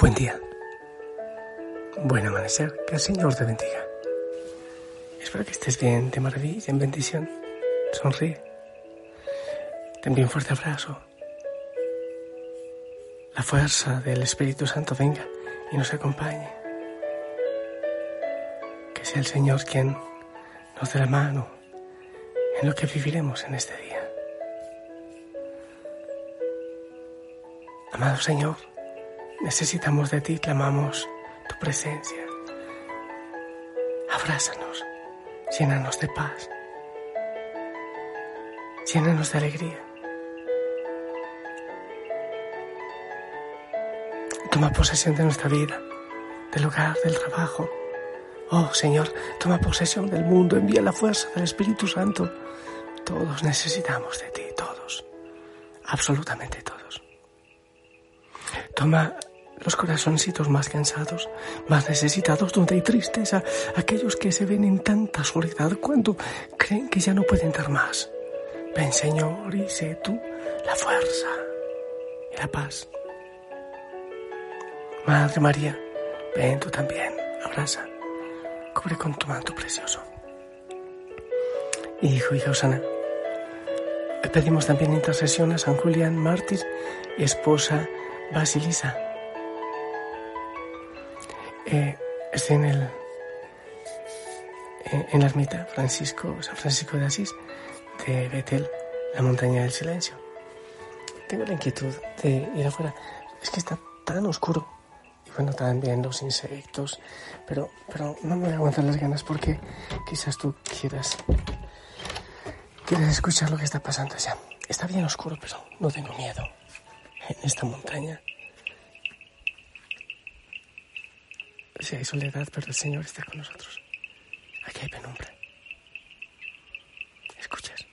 Buen día. Buen amanecer. Que el Señor te bendiga. Espero que estés bien, de maravilla, en bendición. Sonríe. Te envío un fuerte abrazo. La fuerza del Espíritu Santo venga y nos acompañe. Que sea el Señor quien nos dé la mano en lo que viviremos en este día. Amado Señor, necesitamos de ti, clamamos tu presencia. Abrázanos, llénanos de paz, llénanos de alegría. Toma posesión de nuestra vida, del hogar, del trabajo. Oh Señor, toma posesión del mundo, envía la fuerza del Espíritu Santo. Todos necesitamos de ti, todos, absolutamente todos. Toma los corazoncitos más cansados, más necesitados, donde hay tristeza, aquellos que se ven en tanta soledad cuando creen que ya no pueden dar más. Ven Señor y sé tú la fuerza y la paz. Madre María, ven tú también, abraza, cubre con tu manto precioso. Hijo y Osana, pedimos también intercesión a San Julián, mártir y esposa Basilisa. Eh, estoy en el en, la ermita Francisco, San Francisco de Asís de Betel, la montaña del silencio. Tengo la inquietud de ir afuera. Es que está tan oscuro. Y bueno, también los insectos. Pero, pero no me voy a aguantar las ganas porque quizás tú quieras, quieras escuchar lo que está pasando allá. Está bien oscuro, pero no tengo miedo en esta montaña. Si hay soledad, pero el Señor está con nosotros. Aquí hay penumbra. ¿Escuchas?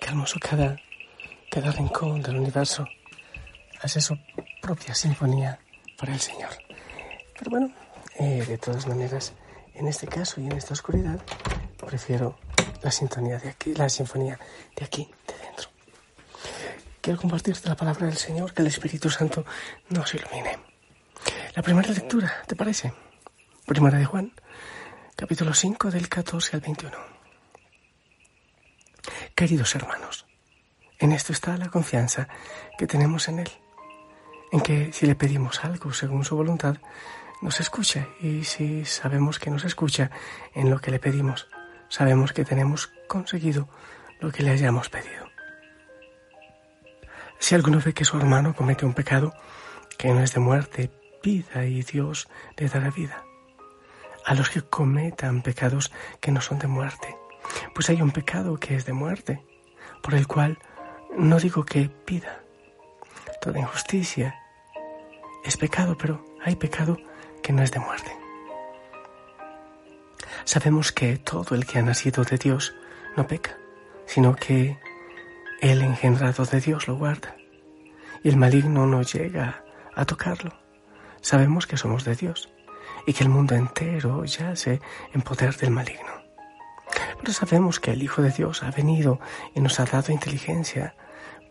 Qué hermoso cada, cada rincón del universo hace su propia sinfonía para el Señor. Pero bueno, eh, de todas maneras, en este caso y en esta oscuridad, prefiero la sintonía de aquí, la sinfonía de aquí, de dentro. Quiero compartirte la palabra del Señor, que el Espíritu Santo nos ilumine. La primera lectura, ¿te parece? Primera de Juan, capítulo 5, del 14 al 21. Queridos hermanos, en esto está la confianza que tenemos en Él, en que si le pedimos algo según su voluntad, nos escucha y si sabemos que nos escucha en lo que le pedimos, sabemos que tenemos conseguido lo que le hayamos pedido. Si alguno ve que su hermano comete un pecado que no es de muerte, pida y Dios le dará vida. A los que cometan pecados que no son de muerte, pues hay un pecado que es de muerte, por el cual no digo que pida. Toda injusticia es pecado, pero hay pecado que no es de muerte. Sabemos que todo el que ha nacido de Dios no peca, sino que el engendrado de Dios lo guarda y el maligno no llega a tocarlo. Sabemos que somos de Dios y que el mundo entero yace en poder del maligno. Pero sabemos que el Hijo de Dios ha venido y nos ha dado inteligencia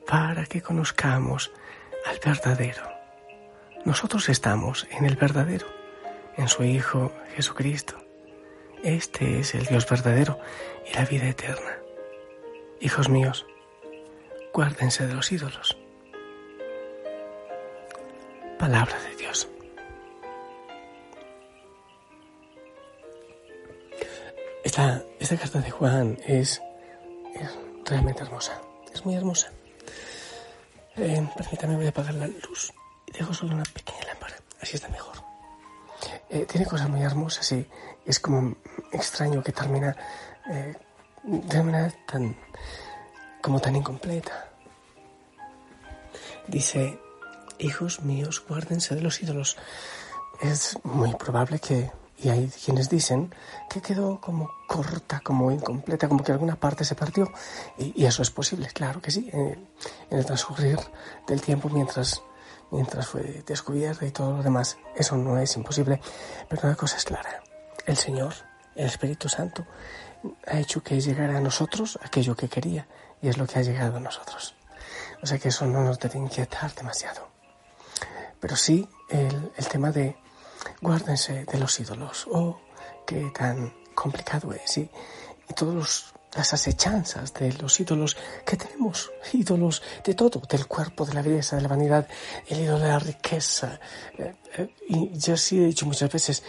para que conozcamos al verdadero. Nosotros estamos en el verdadero en su Hijo Jesucristo. Este es el Dios verdadero y la vida eterna. Hijos míos, guárdense de los ídolos. Palabra de Dios. Esta, esta carta de Juan es, realmente hermosa. Es muy hermosa. Eh, permítame, voy a apagar la luz y dejo solo una pequeña lámpara. Así está mejor. Eh, tiene cosas muy hermosas y es como extraño que termina eh, de manera tan como tan incompleta. Dice, hijos míos, guárdense de los ídolos. Es muy probable que, y hay quienes dicen, que quedó como corta, como incompleta, como que alguna parte se partió. Y, eso es posible, claro que sí, en el transcurrir del tiempo mientras mientras fue descubierta y todo lo demás. Eso no es imposible, pero una cosa es clara. El Señor el Espíritu Santo ha hecho que llegara a nosotros aquello que quería y es lo que ha llegado a nosotros. O sea que eso no nos debe inquietar demasiado. Pero sí el, el tema de guárdense de los ídolos. Oh, qué tan complicado es. Y, y todas las acechanzas de los ídolos que tenemos. Ídolos de todo, del cuerpo, de la belleza, de la vanidad, el ídolo de la riqueza. Eh, eh, y yo sí he dicho muchas veces,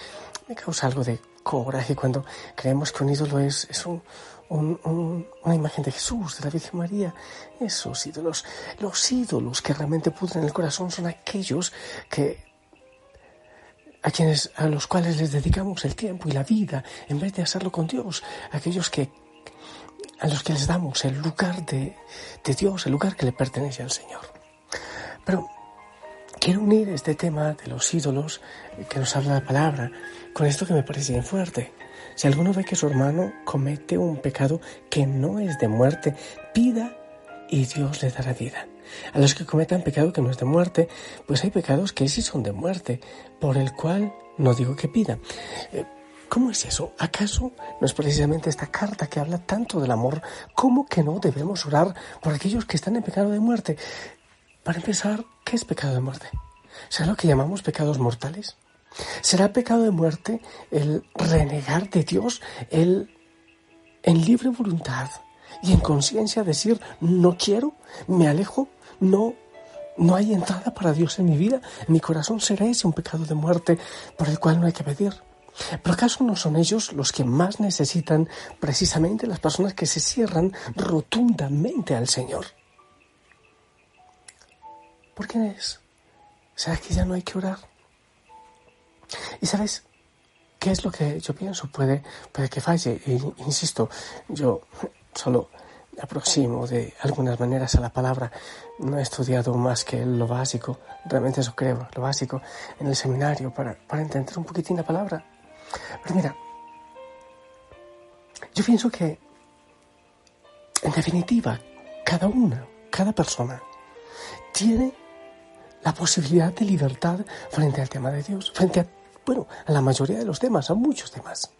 me causa algo de coraje cuando creemos que un ídolo es, es un, una imagen de Jesús, de la Virgen María. Esos ídolos, los ídolos que realmente pudren el corazón son aquellos que a quienes a los cuales les dedicamos el tiempo y la vida en vez de hacerlo con Dios, aquellos que a los que les damos el lugar de, Dios, el lugar que le pertenece al Señor. Pero quiero unir este tema de los ídolos que nos habla la palabra con esto que me parece bien fuerte. Si alguno ve que su hermano comete un pecado que no es de muerte, pida y Dios le dará vida. A los que cometan pecado que no es de muerte, pues hay pecados que sí son de muerte, por el cual no digo que pida. ¿Cómo es eso? ¿Acaso no es precisamente esta carta que habla tanto del amor? ¿Cómo que no debemos orar por aquellos que están en pecado de muerte? Para empezar, ¿qué es pecado de muerte? ¿Será lo que llamamos pecados mortales? ¿Será pecado de muerte el renegar de Dios, el en libre voluntad y en conciencia decir no quiero, me alejo, no no hay entrada para Dios en mi vida, mi corazón será ese un pecado de muerte por el cual no hay que pedir. ¿Pero acaso no son ellos los que más necesitan precisamente las personas que se cierran rotundamente al Señor? ¿Por qué es? ¿Será que ya no hay que orar? Y sabes, ¿qué es lo que yo pienso? Puede, puede que falle. E, insisto, yo solo aproximo de algunas maneras a la palabra. No he estudiado más que lo básico, realmente eso creo, lo básico en el seminario para, para entender un poquitín la palabra. Pero mira, yo pienso que, en definitiva, cada una, cada persona, tiene la posibilidad de libertad frente al tema de Dios, frente a, bueno, a la mayoría de los temas, a muchos temas.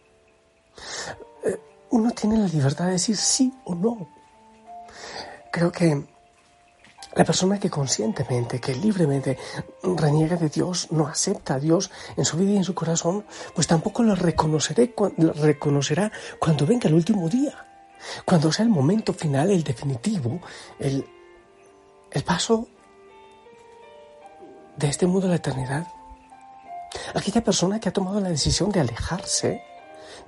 Eh, uno tiene la libertad de decir sí o no. Creo que la persona que conscientemente, que libremente reniega de Dios, no acepta a Dios en su vida y en su corazón, pues tampoco lo, reconoceré, reconocerá cuando venga el último día, cuando sea el momento final, el definitivo, el, el paso de este mundo a la eternidad. Aquella persona que ha tomado la decisión de alejarse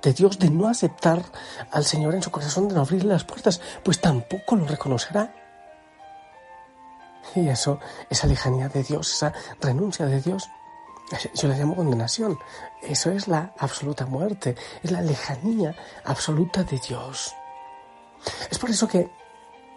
de Dios, de no aceptar al Señor en su corazón, de no abrirle las puertas, pues tampoco lo reconocerá. Y eso, esa lejanía de Dios, esa renuncia de Dios, yo la llamo condenación. Eso es la absoluta muerte, es la lejanía absoluta de Dios. Es por eso que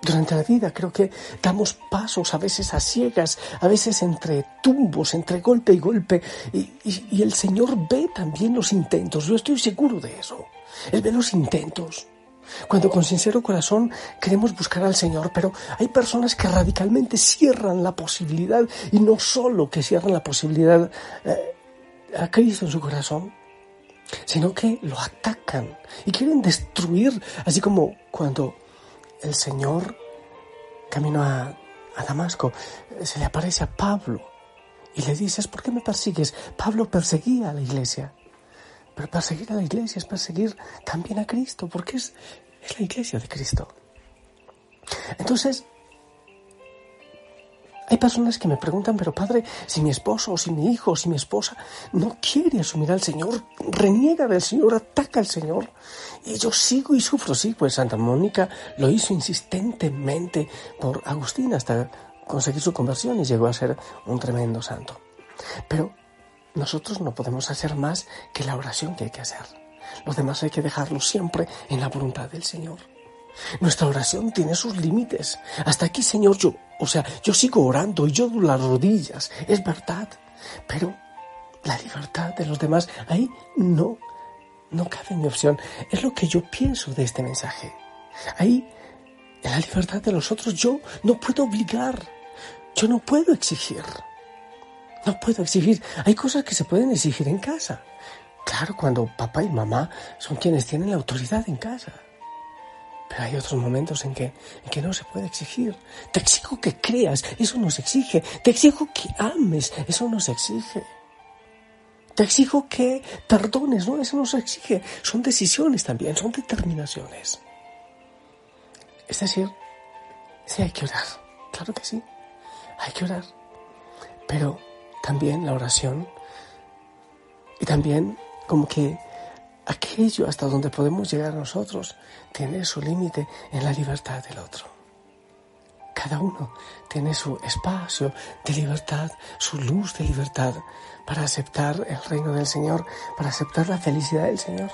durante la vida creo que damos pasos a veces a ciegas, a veces entre tumbos, entre golpe y golpe, y, y el Señor ve también los intentos, yo estoy seguro de eso. Él ve los intentos. Cuando con sincero corazón queremos buscar al Señor, pero hay personas que radicalmente cierran la posibilidad y no solo que cierran la posibilidad eh, a Cristo en su corazón, sino que lo atacan y quieren destruir, así como cuando el Señor camino a, a Damasco se le aparece a Pablo y le dices, ¿por qué me persigues? Pablo perseguía a la iglesia. Pero perseguir a la iglesia es perseguir también a Cristo, porque es, es la iglesia de Cristo. Entonces, hay personas que me preguntan, pero padre, si mi esposo o si mi hijo o si mi esposa no quiere asumir al Señor, reniega del Señor, ataca al Señor, y yo sigo y sufro, sí, pues Santa Mónica lo hizo insistentemente por Agustín hasta conseguir su conversión y llegó a ser un tremendo santo. Pero nosotros no podemos hacer más que la oración que hay que hacer. Los demás hay que dejarlo siempre en la voluntad del Señor. Nuestra oración tiene sus límites. Hasta aquí, Señor, yo, o sea, yo sigo orando y yo doy las rodillas, es verdad. Pero la libertad de los demás, ahí no, no cabe mi opción. Es lo que yo pienso de este mensaje. Ahí, en la libertad de los otros, yo no puedo obligar, yo no puedo exigir. No puedo exigir. Hay cosas que se pueden exigir en casa. Claro, cuando papá y mamá son quienes tienen la autoridad en casa. Pero hay otros momentos en que, en que no se puede exigir. Te exijo que creas, eso no se exige. Te exijo que ames, eso no se exige. Te exijo que perdones, no, eso no se exige. Son decisiones también, son determinaciones. Es decir, sí hay que orar, claro que sí, hay que orar. Pero también la oración y también como que aquello hasta donde podemos llegar nosotros tiene su límite en la libertad del otro. Cada uno tiene su espacio de libertad, su luz de libertad para aceptar el reino del Señor, para aceptar la felicidad del Señor.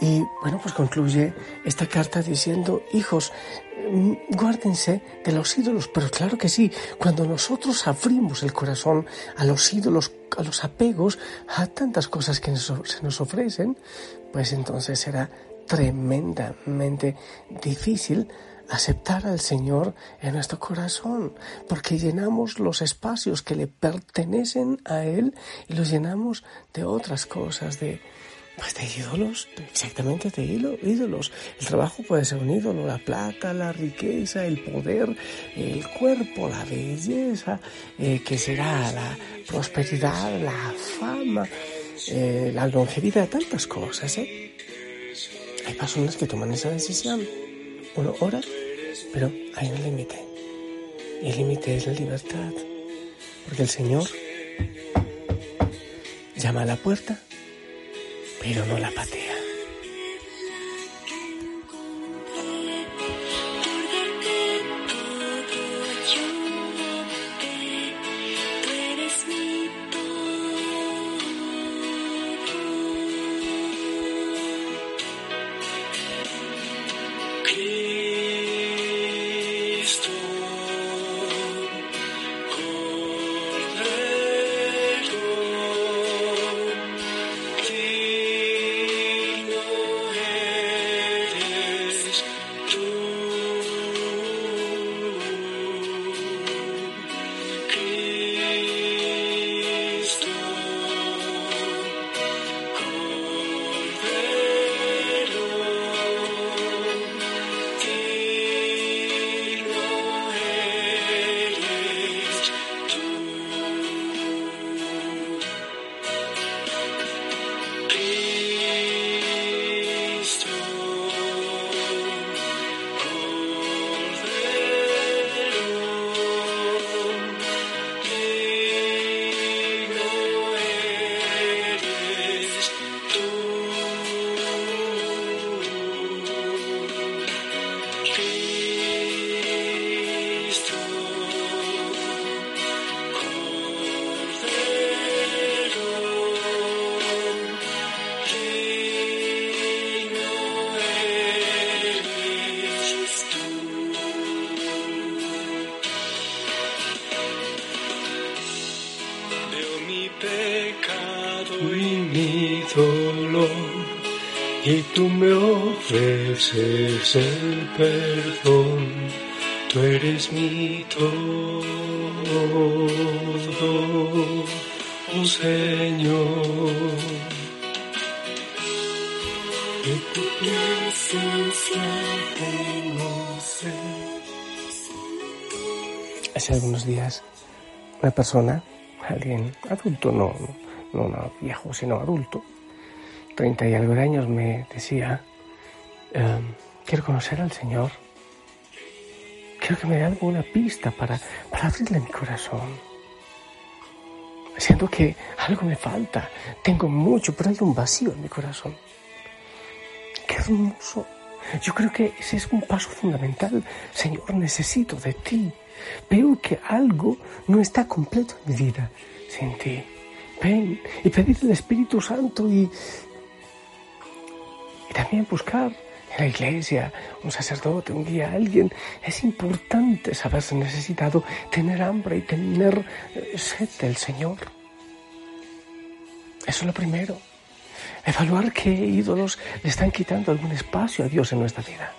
Y bueno, pues concluye esta carta diciendo, hijos, guárdense de los ídolos, pero claro que sí, cuando nosotros abrimos el corazón a los ídolos, a los apegos, a tantas cosas que se nos ofrecen, pues entonces será tremendamente difícil aceptar al Señor en nuestro corazón, porque llenamos los espacios que le pertenecen a Él y los llenamos de otras cosas, de, pues de ídolos, exactamente de ídolos. El trabajo puede ser un ídolo, la plata, la riqueza, el poder, el cuerpo, la belleza, eh, que será la prosperidad, la fama, eh, la longevidad, tantas cosas. ¿eh? Hay personas que toman esa decisión. Uno ora, pero hay un límite. Y el límite es la libertad. Porque el Señor llama a la puerta pero no la patea. Ofreces el perdón, tú eres mi todo, oh Señor. Y tu presencia Hace algunos días, una persona, alguien adulto, no, no, no viejo, sino adulto, treinta y algo de años, me decía, em, quiero conocer al Señor, quiero que me dé alguna pista para, para abrirle mi corazón. Siento que algo me falta, tengo mucho, pero hay un vacío en mi corazón. Qué hermoso. Yo creo que ese es un paso fundamental. Señor, necesito de ti. Veo que algo no está completo en mi vida sin ti. Ven y pedir el Espíritu Santo y, y también buscar en la iglesia un sacerdote, un guía, alguien. Es importante saberse necesitado, tener hambre y tener eh, sed del Señor. Eso es lo primero. Evaluar qué ídolos le están quitando algún espacio a Dios en nuestra vida.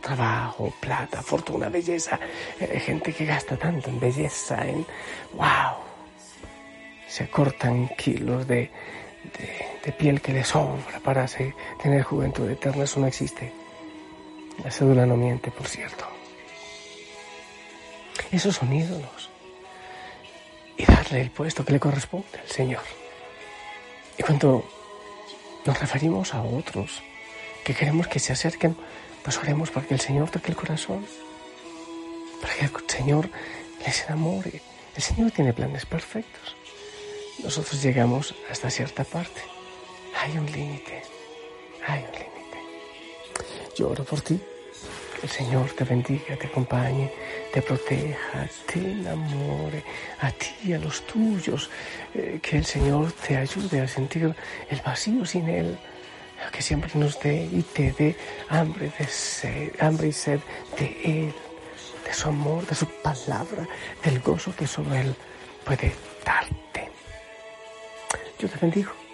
Trabajo, plata, fortuna, belleza. Eh, gente que gasta tanto en belleza, en... ¡Wow! Se cortan kilos de, de de piel que le sombra para tener juventud eterna, eso no existe. La cédula no miente, por cierto. Esos son ídolos. Y darle el puesto que le corresponde al Señor. Y cuando nos referimos a otros que queremos que se acerquen, pues oremos para que el Señor toque el corazón, para que el Señor les enamore. El Señor tiene planes perfectos. Nosotros llegamos hasta cierta parte. Hay un límite, hay un límite. Yo oro por ti. Que el Señor te bendiga, te acompañe, te proteja, te enamore a ti y a los tuyos. Eh, que el Señor te ayude a sentir el vacío sin Él. Que siempre nos dé y te dé hambre, de sed, hambre y sed de Él, de su amor, de su palabra, del gozo que solo Él puede darte. Yo te bendigo.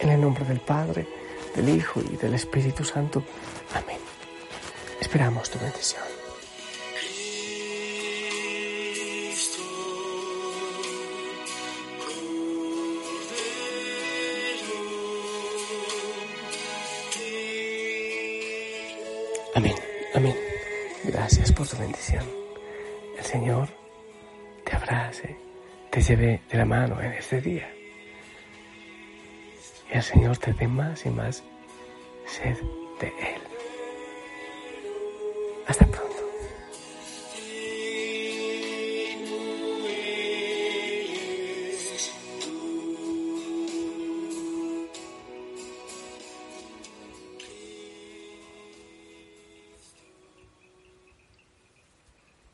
En el nombre del Padre, del Hijo y del Espíritu Santo. Amén. Esperamos tu bendición. Amén, amén. Gracias por tu bendición. El Señor te abrace, te lleve de la mano en este día y el Señor te dé más y más sed de Él.